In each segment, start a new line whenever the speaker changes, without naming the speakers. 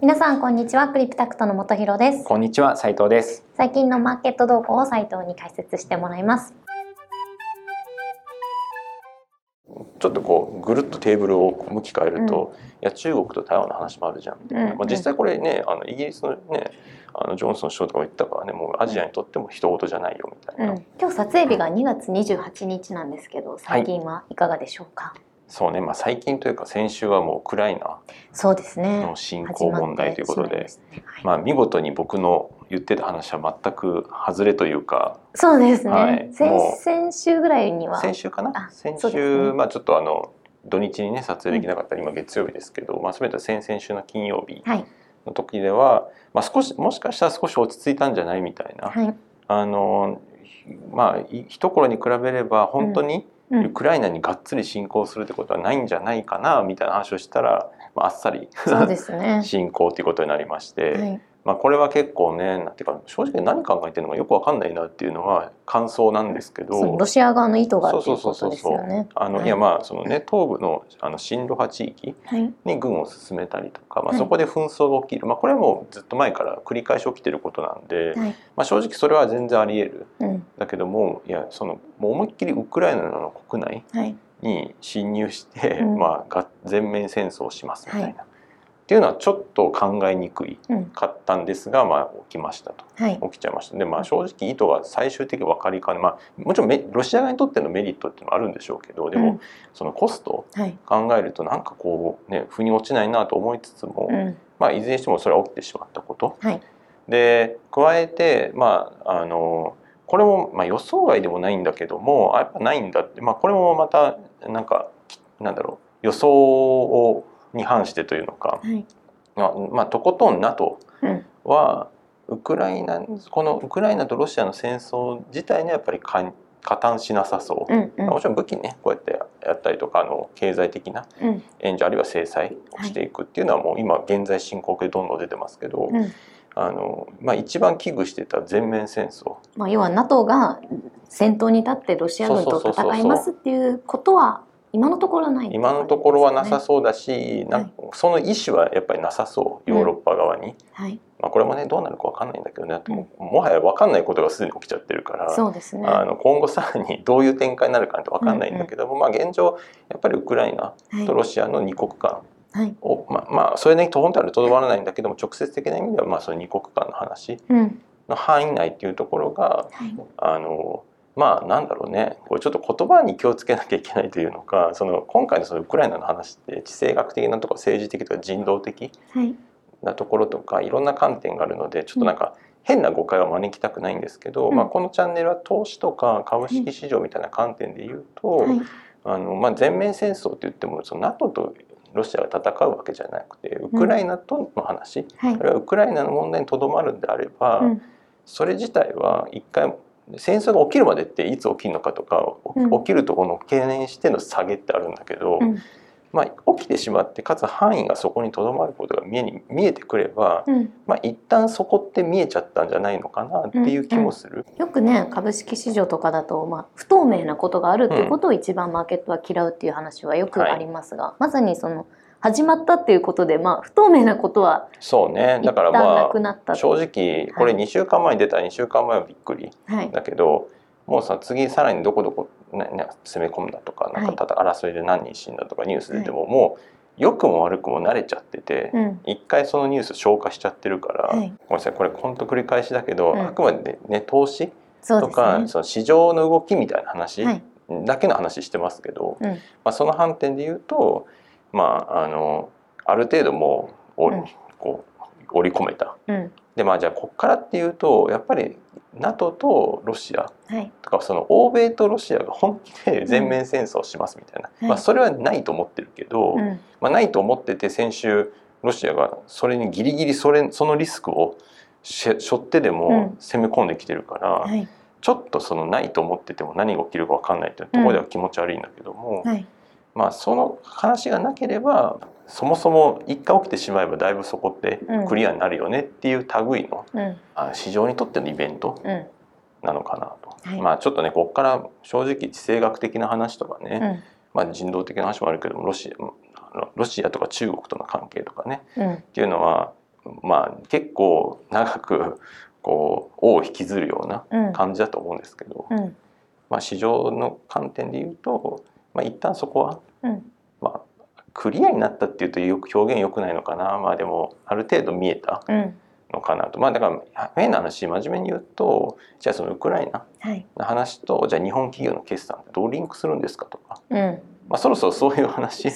皆さんこんにちは。クリプタクトの本博です。
こんにちは斉藤です。
最近のマーケット動向を斉藤に解説してもらいます。
ちょっとこうぐるっとテーブルを向き変えると、うん、いや中国と台湾の話もあるじゃんみたいな、うん、まあ、実際これねあのイギリスのねあのジョンソン首相とか言ったからねもうアジアにとっても人事じゃないよみたいな、うん、
今日撮影日が2月28日なんですけど最近はいかがでしょうか、はい
そうね、まあ、最近というか先週はもうウクライナの侵攻問題ということで、ね。はい、まあ、見事に僕の言ってた話は全く外れというか。
そうですね、はい、先先週ぐらいには。
先週かな？先週、ね、まあ、ちょっとあの土日にね撮影できなかったら、今月曜日ですけど、まあ、全て先々週の金曜日の時では、はい、まあ、少しもしかしたら少し落ち着いたんじゃないみたいな、あのまあ一頃に比べれば本当に、うんウクライナにがっつり侵攻するってことはないんじゃないかなみたいな話をしたら、まあ、あっさり
ね、
侵攻っていうことになりまして、はい、まあ、これは結構ねなんていうか正直何考えてるのかよくわかんないなっていうのは感想なんですけど。
ロシア側の意図がっていうことですよね。
あの、はい、いやまあそのね東部のあの親ロ派地域に軍を進めたりとか、はい、まあ、そこで紛争が起きる、まあ、これはもうずっと前から繰り返し起きてることなんで、はい、まあ、正直それは全然ありえる、うん、だけどもいやそのもう思いっきりウクライナの国内に侵入して、まあ、全面戦争をしますみたいな。っていうのはちょっと考えにくい。かったんですが、うん、まあ起きましたと、はい、起きちゃいました。でまあ正直意図は最終的に分かりかねまあもちろんロシア側にとってのメリットっていうのもあるんでしょうけどでも、うん、そのコスト考えるとなんかこうね腑に落ちないなと思いつつも、うん、まあいずれにしてもそれは起きてしまったこと、はい、で加えてまああのこれもまあ予想外でもないんだけどもやっぱないんだって、まあ、これもまたなんかなんだろう予想をに反してというのか、はい、まあ、とことん NATO は、ウクライナこのウクライナとロシアの戦争自体にはやっぱり加担しなさそう、うんうん、もちろん武器ねこうやってやったりとかあの経済的な援助、うん、あるいは制裁をしていくっていうのはもう今現在進行形でどんどん出てますけど、うん、あのまあ、一番危惧してた全面戦争、
まあ、要は NATO が先頭に立ってロシア軍と戦いますっていうことは今のところない、
ね、今のところはなさそうだし、はい、その意思はやっぱりなさそうヨーロッパ側に、うん、はい。まあ、これもねどうなるか分かんないんだけどね、うん、もはや分かんないことがすでに起きちゃってるから
そうです、ね、
あの今後さらにどういう展開になるかって分かんないんだけども、うんうん、まあ、現状やっぱりウクライナとロシアの二国間を、はい、まあ、まあそれに本当はとどまらないんだけども直接的な意味ではまあその二国間の話の範囲内っていうところが、はい、あのまあなんだろうね。これちょっと言葉に気をつけなきゃいけないというのかその今回のそのウクライナの話って地政学的なとか政治的とか人道的なところとか、はい、いろんな観点があるのでちょっとなんか変な誤解は招きたくないんですけど、うん、まあ、このチャンネルは投資とか株式市場みたいな観点で言うと、はい、あのまあ、全面戦争って言ってもその NATO とロシアが戦うわけじゃなくてウクライナとの話、うんはい、あるいはウクライナの問題にとどまるんであれば、うん、それ自体は一回戦争が起きるまでっていつ起きるのかとか、起きるところの懸念しての下げってあるんだけど、うん、まあ、起きてしまってかつ範囲がそこにとどまることが見えに見えてくれば、うん、まあ一旦そこって見えちゃったんじゃないのかなっていう気もする。
うんうん、よくね株式市場とかだと、まあ、不透明なことがあるっていうことを一番マーケットは嫌うっていう話はよくありますが、はい、まさにその始まったっていうことで、まあ、不透明なことは
そうね。だからまあ正直これ2週間前に出た2週間前はびっくり、はい、だけどもうさ次さらにどこどこ、ねね、攻め込んだとかなんかただ争いで何人死んだとかニュース出ても、はい、もう良くも悪くも慣れちゃってて、うん、一回そのニュース消化しちゃってるから、はい、ごめんなさいこれ本当繰り返しだけど、うん、あくまでね投資とかそ、ね,、の市場の動きみたいな話だけの話してますけど、うん、まあ、その反点で言うとまあ、あのある程度もう、うん、こう織り込めた。うん、でまあじゃあこっからっていうとやっぱり NATO とロシアとか、その欧米とロシアが本気で全面戦争しますみたいな、うん、まあ、それはないと思ってるけど、まあ、ないと思ってて先週ロシアがそれにギリギリそれそのリスクをしょってでも攻め込んできてるから、はい、ちょっとそのないと思ってても何が起きるか分かんないというところでは気持ち悪いんだけども。はいまあ、その話がなければそもそも一回起きてしまえばだいぶそこってクリアになるよねっていう類の、うん、市場にとってのイベントなのかなと、うんはい、まあちょっとねここから正直地政学的な話とかね、うん、まあ、人道的な話もあるけどもロシアロシアとか中国との関係とかね、っていうのはまあ結構長くこう尾を引きずるような感じだと思うんですけど、うん、まあ、市場の観点で言うと、まあ、一旦そこは、うん、まあ、クリアになったっていうとよく表現良くないのかな。まあでもある程度見えたのかなと、まあだから変な話真面目に言うとじゃあそのウクライナの話と、はい、じゃあ日本企業の決算ってどうリンクするんですかとか。うん。まあ、そろそろそういう話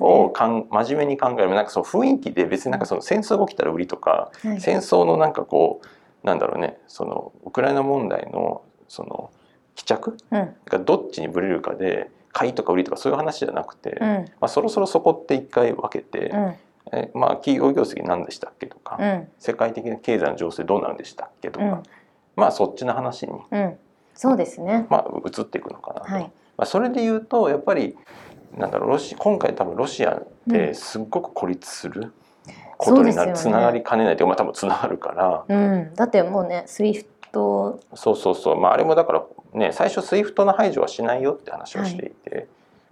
をかん、ね、真面目に考える。なんかその雰囲気で別になんかその戦争が起きたら売りとか、はい、戦争のなんかこうなんだろうね。そのウクライナ問題のその帰着がどっちにぶれるかで買いとか売りとかそういう話じゃなくて、うん、まあ、そろそろそこって一回分けて、うん、えまあ、企業業績何でしたっけとか、うん、世界的な経済の情勢どうなんでしたっけとか、まあそっちの話に、
そうですね、
まあ、移っていくのかなと。はい、まあ、それで言うとやっぱりなんだろうロシ今回多分ロシアってすっごく孤立する。ことになる、ね、つながりかねないというか、まあ、多分つながるから、
うん、だってもうね SWIFT
そうそうそう、まあ、あれもだからね、最初 SWIFT の排除はしないよって話をしていて、はい、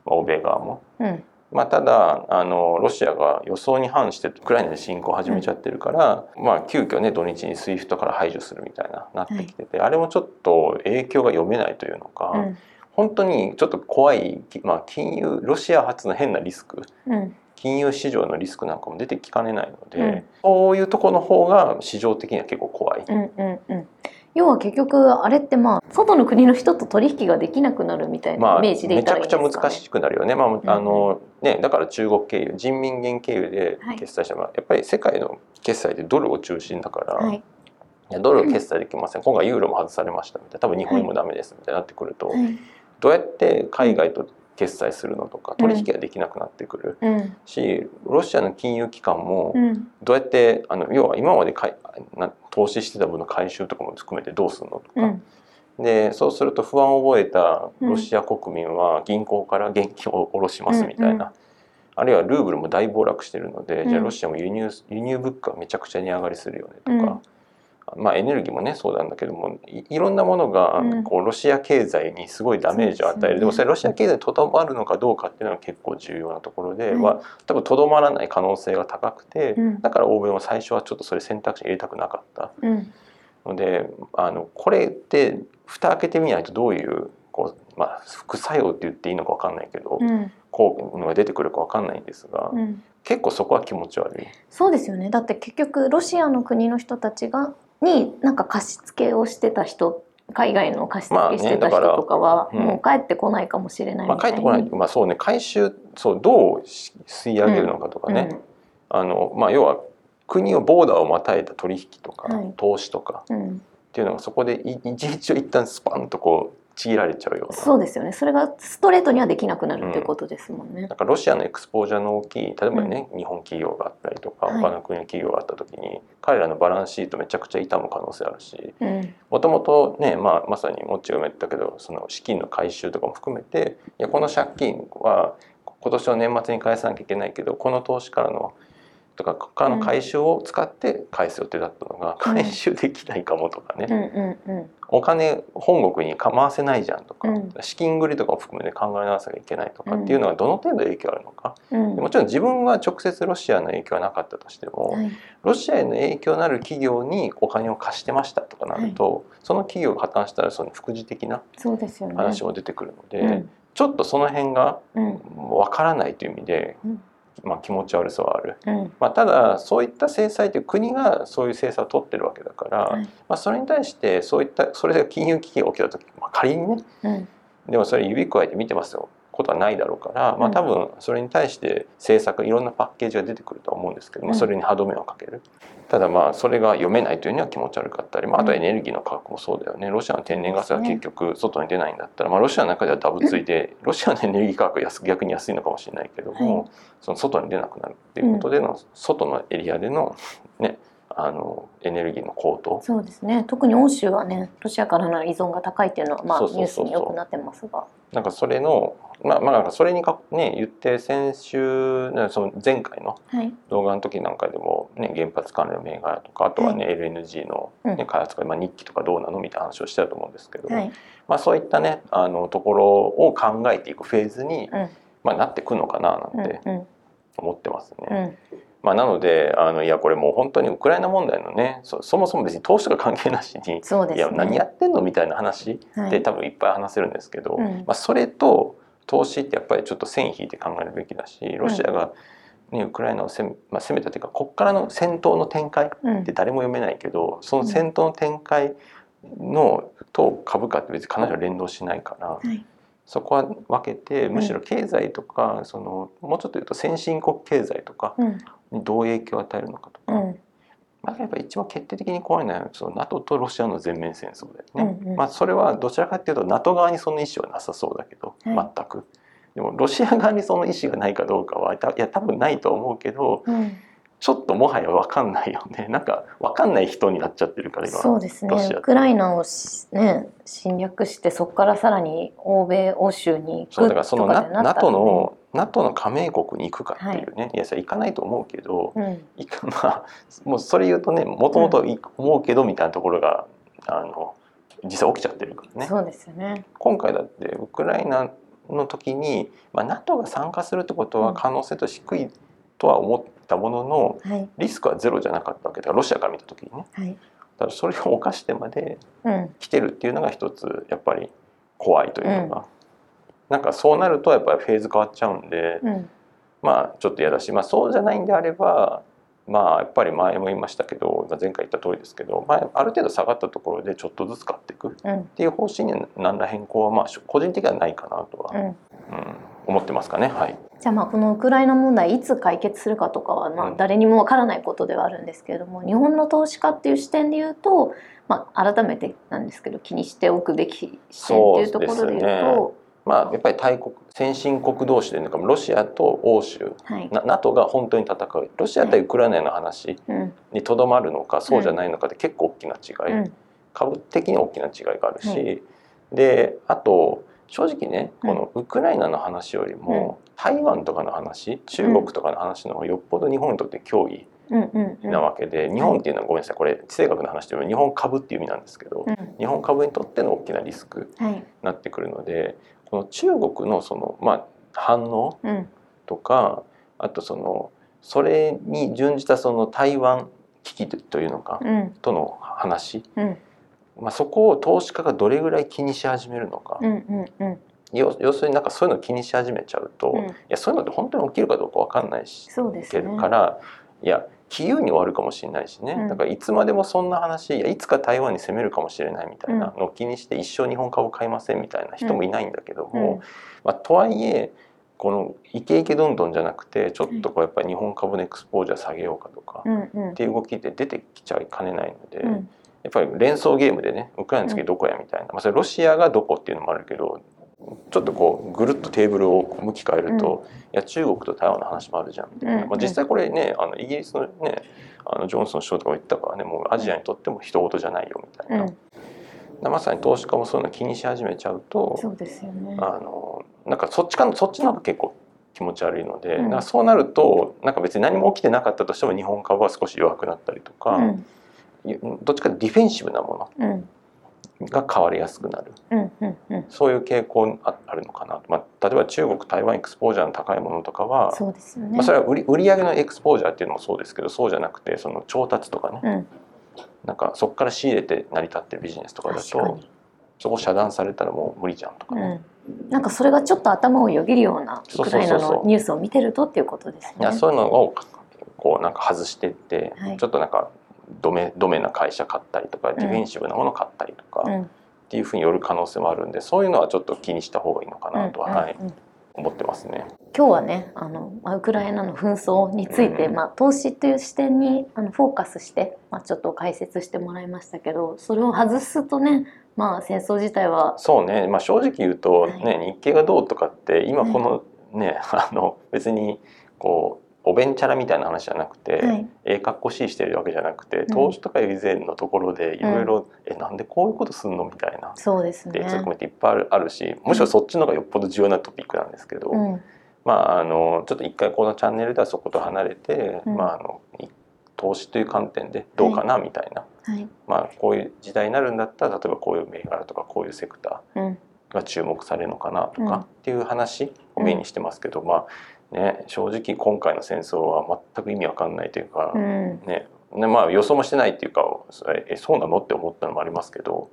まあ、欧米側も。うん。まあ、ただあのロシアが予想に反してウクライナで侵攻を始めちゃってるから、うん、まあ、急遽ね土日に SWIFT から排除するみたいななってきてて、はい、あれもちょっと影響が読めないというのか、うん、本当にちょっと怖い、まあ、金融ロシア発の変なリスク、うん、金融市場のリスクなんかも出てきかねないので、そういうところの方が市場的には結構怖い。うんうんうん
要は結局あれってまあ外の国の人と取引ができなくなるみたいなイメージでいたらいいですか、ね、
めちゃくちゃ難しくなるよね。まあ、あのねだから中国経由人民元経由で決済した。ら、はい、やっぱり世界の決済でドルを中心だから。はい。ドル決済できません、今回ユーロも外されましたみたいな。多分日本円もダメですみたいになってくると、はい、どうやって海外と決済するのとか取引ができなくなってくる、うん、しロシアの金融機関もどうやってあの要は今までかいな投資してた分の回収とかも含めてどうするのとか。うん。でそうすると不安を覚えたロシア国民は銀行から現金を下ろしますみたいな、あるいはルーブルも大暴落してるので、うん、じゃあロシアも輸入輸入物価めちゃくちゃ値上がりするよねとか、まあ、エネルギーもねそうなんだけどもいろんなものがこうロシア経済にすごいダメージを与える、うん、でもそれロシア経済にとどまるのかどうかっていうのは結構重要なところで、うん、は多分とどまらない可能性が高くて、うん、だから欧米も最初はちょっとそれ選択肢に入れたくなかった。のであのこれって蓋開けてみないとどういうこう、まあ、副作用って言っていいのか分かんないけど、効果が出てくるか分かんないんですが。結構そこは気持ち悪い。
そうですよね。だって結局ロシアの国の人たちがになんか貸し付けをしてた人海外の貸し付けしてた人とかはもう帰ってこないかもしれない
まあ、帰ってこない。まあそうね。回収そうどう吸い上げるのかとかね、うん、あのまあ要は国をボーダーをまたいだ取引とか、はい、投資とか、っていうのがそこで一日を一旦スパンとこうちぎられちゃうような。
そうですよね。それがストレートにはできなくなるっていうことですもんね、
うん、なんかロシアのエクスポージャーの大きい例えばね、うん、日本企業があったりとか、他の国の企業があった時に彼らのバランスシートめちゃくちゃ傷む可能性あるしもともとね、まあ、まさにもっちが言ったけどその資金の回収とかも含めていやこの借金は今年の年末に返さなきゃいけないけどこの投資からのとかからの回収を使って返す予定だったのが、回収できないかもとかね、お金本国にか回せないじゃんとか、資金繰りとかを含めて考え直さなきゃいけないとかっていうのはどの程度影響あるのか、もちろん自分は直接ロシアの影響はなかったとしても、ロシアへの影響のある企業にお金を貸してましたとかなると、その企業が破綻したらその副次的な話も出てくるので。ちょっとその辺がわからないという意味で、まあ、気持ち悪さはある、うん、まあ、ただそういった制裁という国がそういう制裁を取ってるわけだから、はい、まあ、それに対してそういったそれが金融危機が起きた時、まあ、仮にね、うん、でもそれ指加えて見てますよことはないだろうから、まあ、多分それに対して政策いろんなパッケージが出てくるとは思うんですけど、まあ、それに歯止めをかける。ただまあそれが読めないというには気持ち悪かったり、まあ、あとエネルギーの価格もそうだよね。ロシアの天然ガスが結局外に出ないんだったら、まあ、ロシアの中ではダブついてロシアのエネルギー価格安逆に安いのかもしれないけども、その外に出なくなるっていうことでの、外のエリアでのねあのエネルギーの高騰。
そうですね。特に欧州はねロシアからの依存が高いっていうのは、まあ、ニュースによくなってますが。
なんかそれのまあまあなんかそれにかね言って先週その前回の動画の時なんかでも、ね、原発関連の銘柄とかあとはね、はい、LNG の、ね、開発とか、まあ、日記とかどうなのみたいな話をしてたと思うんですけど、はい、まあ、そういったねあのところを考えていくフェーズに、うん、まあ、なってくのかななんて思ってますね。うんうんまあ、なのであのいやこれもう本当にウクライナ問題のねそそもそも別に投資とか関係なしに、
ね、
いや何やってんのみたいな話で、
はい。
多分いっぱい話せるんですけど、
うん。
まあ、それと投資ってやっぱりちょっと線引いて考えるべきだしロシアが、ね、ウクライナを攻め,、まあ、攻めたというかこっからの戦闘の展開
うん。
って誰も読めないけどその戦闘の展開のと株価って別に必ず連動しないから。
はい
そこは分けてむしろ経済とか、そのもうちょっと言うと先進国経済とか
うん。
にどう影響を与えるのかとか、
うん。
まあ、やっぱり一番決定的に怖いのはその NATO とロシアの全面戦争だよね。
うんうん。
まあ、それはどちらかっていうと NATO 側にその意思はなさそうだけど、
はい。
全く。でもロシア側にその意思がないかどうかはいや多分ないと思うけど
うん
ちょっともはや分かんないよね。なんか分かんない人になっちゃってるから今。
そうですね。ウクライナをし、ね、侵略してそこからさらに欧米欧州に
そう
行く
だからその NATO
ね
の NATO の加盟国に行くかっていうね、い、やそれ行かないと思うけど、
うん。
いか まあもうそれ言うとねもともと思うけどみたいなところが、あの実際起きちゃってるからね。
そうですよね。
今回だってウクライナの時に、まあ、NATO が参加するってことは可能性と低いとは思ったものの
はい。
リスクはゼロじゃなかったわけだ。からロシアから見た時にね。
はい。
だからそれを犯してまで
うん。
来てるっていうのが一つやっぱり怖いというのが、なんかそうなるとやっぱりフェーズ変わっちゃうんで、
うん。
まあちょっと嫌だし、まあ、そうじゃないんであればまあやっぱり前も言いましたけどまあ前回言った通りですけど、まあ、ある程度下がったところでちょっとずつ買っていくっ
うん。
ていう方針には何ら変更はまあ個人的にはないかなとは、
うん。
うん思ってますかね。はい、
じゃあまあこのウクライナ問題いつ解決するかとかはまあ
うん。
誰にもわからないことではあるんですけれども、日本の投資家っていう視点で言うと、まあ、改めてなんですけど気にしておくべき視点っていうところで言う
そうです
と
まあやっぱり大国先進国同士でなんかロシアと欧州。
はい。
な NATO が本当に戦う。ロシア対ウクライナの話
うん。
にとどまるのかそうじゃないのかで結構大きな違い、
うん。
株的に大きな違いがあるし、
は
であと正直ね
うん。
このウクライナの話よりも、台湾とかの話中国とかの話の方がよっぽど日本にとって脅威なわけで、日本っていうのはごめんなさい。これ地政学の話でも日本株っていう意味なんですけど、
うん。
日本株にとっての大きなリスク
はい。
になってくるのでこの中国のその、まあ、反応
うん。
とかあとそのそれに準じたその台湾危機というのか、
うん。
との話、
うん
まあ、そこを投資家がどれぐらい気にし始めるのか、
うんうんうん。
要要するになんかそういうのを気にし始めちゃうと、
うん。
いやそういうのって本当に起きるかどうかわかんないし
そうですね。
けどからいや杞憂に終わるかもしれないしね、
うん。
だからいつまでもそんな話いやいつか台湾に攻めるかもしれないみたいなのを気にして一生日本株買いませんみたいな人もいないんだけども、
うん。
まあ、とはいえこのイケイケどんどんじゃなくてちょっとこうやっぱり日本株のエクスポージャー下げようかとか、っていう動きって出てきちゃいかねないので、
うん
やっぱり連想ゲームでねウクライナの次どこやみたいな、まあ、それロシアがどこっていうのもあるけどちょっとこうぐるっとテーブルを向き変えると、いや中国と台湾の話もあるじゃんみたまあ、実際これねあのイギリスのねあのジョンソン首相とかも言ったからねもうアジアにとっても人事じゃないよみたいな、
うん。
まさに投資家もそういうの気にし始めちゃうと
そうですよね。
あのなんかそっちかそっちの方が結構気持ち悪いので、
うん。
そうなるとなんか別に何も起きてなかったとしても日本株は少し弱くなったりとか、
うん
どっちかというとディフェンシブなも
うん
のが変わりやすくなる。
うん。うん。うん。
そういう傾向ああるのかなと、まあ、例えば中国台湾エクスポージャーの高いものとかは、
そうですよね。
まあ、それは売り売り上げのエクスポージャーっていうのもそうですけどそうじゃなくてその調達とかね、
うん。
なんかそこから仕入れて成り立ってるビジネスとかだとそこ遮断されたらもう無理じゃんとかね。
うん、なんかそれがちょっと頭をよぎるようなウクライナのニュースを見てるとっていうことですね。
そういうのをこうなんか外していって、
はい。
ちょっとなんかドメドメな会社買ったりとか、ディフェンシブなもの買ったりとか、っ
うん。
ていうふうによる可能性もあるんでそういうのはちょっと気にした方がいいのかなとは、はい。思ってますね。
今日はねあのまあウクライナの紛争について、
うん。
まあ、投資という視点にあのフォーカスして、まあ、ちょっと解説してもらいましたけどそれを外すとね、まあ、戦争自体は
そうね、まあ、正直言うと、
はい。
ね日経がどうとかって今このね、あの別にこうおべんちゃらみたいな話じゃなくて、
はい。
ええかっこしいしてるわけじゃなくて
ん。
投資とか以前のところでいろいろ「えなんでこういうことすんの?」みたいな。
そうですね。
っていっぱいあるしむしろそっちの方がよっぽど重要なトピックなんですけど、
うん。
まああのちょっと一回このチャンネルではそこと離れて、
うん。
まああのい投資という観点でどうかなみたいな、
はい。
まあこういう時代になるんだったら例えばこういう銘柄とかこういうセクタ
うん。
ーが注目されるのかなとか、
うん。
っていう話をメインにしてますけど、まあね、正直今回の戦争は全く意味わかんないというか、うん、ね。ねまあ、予想もしてないっていうかえそうなのって思ったのもありますけど、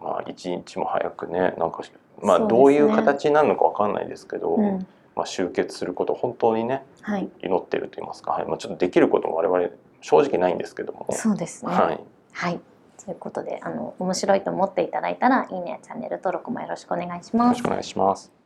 まあ、一日も早くねなんか、まあ、どういう形になるのかわかんないですけど、ね、まあ、集結することを本当にね、はい、祈ってると言いますか、はい。まあ、ちょっとできることも我々正直ないんですけども。
そうですね。はい、はい。ということであの面白いと思っていただいたらいいねチャンネル登録もよろしくお願いします。よろ
しくお願いします。